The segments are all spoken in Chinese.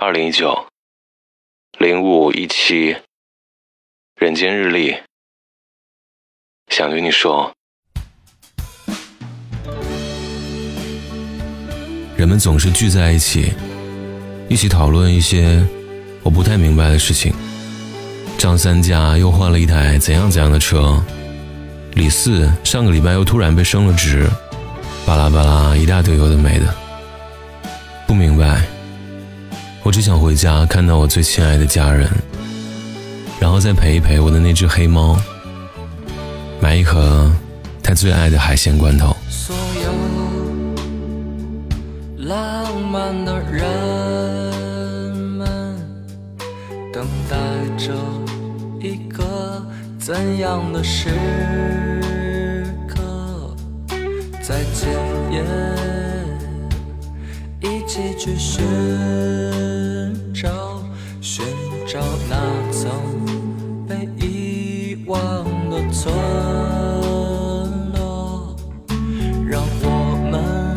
二零一九零五一七，人间日历，想对你说，人们总是聚在一起，一起讨论一些我不太明白的事情。张三家又换了一台怎样怎样的车，李四上个礼拜又突然被升了职，巴拉巴拉一大堆有的没的，不明白。我只想回家看到我最亲爱的家人，然后再陪一陪我的那只黑猫，买一盒他最爱的海鲜罐头。所有浪漫的人们，等待着一个怎样的时刻，在今夜一起去寻找，寻找那曾被遗忘的村落，让我们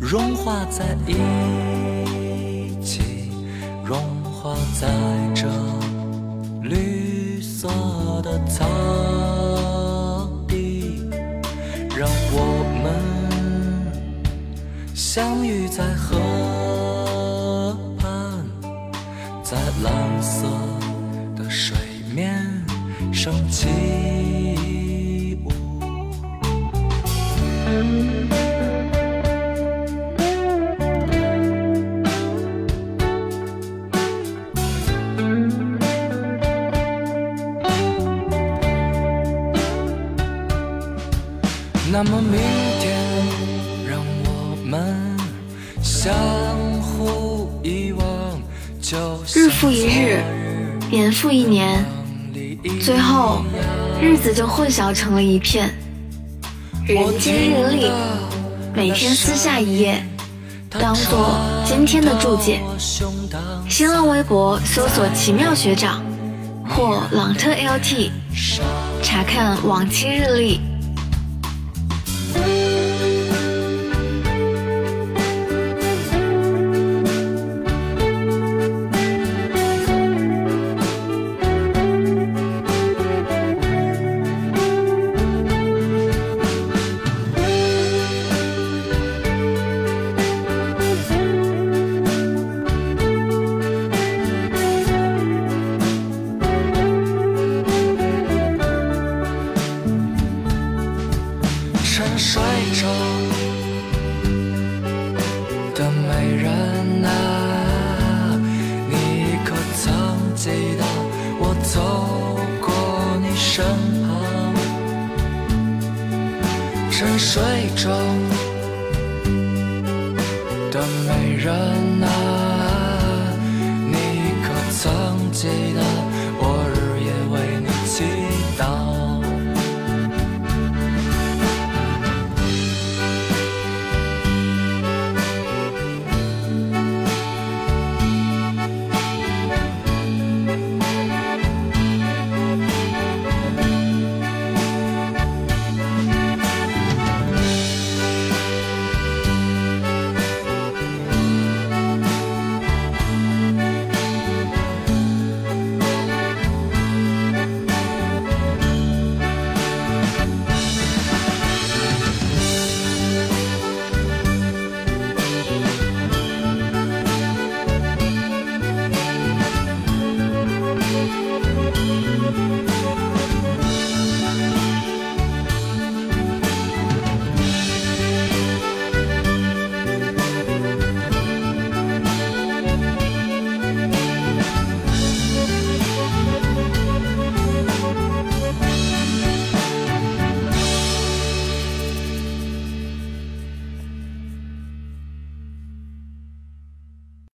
融化在一起，融化在这绿色的草地，让我们相遇在河。蓝色的水面升起舞。那么明天，让我们相互，日复一日，年复一年，最后日子就混淆成了一片。人间日历，每天撕下一页，当做今天的注解。新浪微博搜索“奇妙学长”或“朗特 LT”，查看往期日历。身旁？沉睡中的美人啊，你可曾记得我日夜为你祈祷？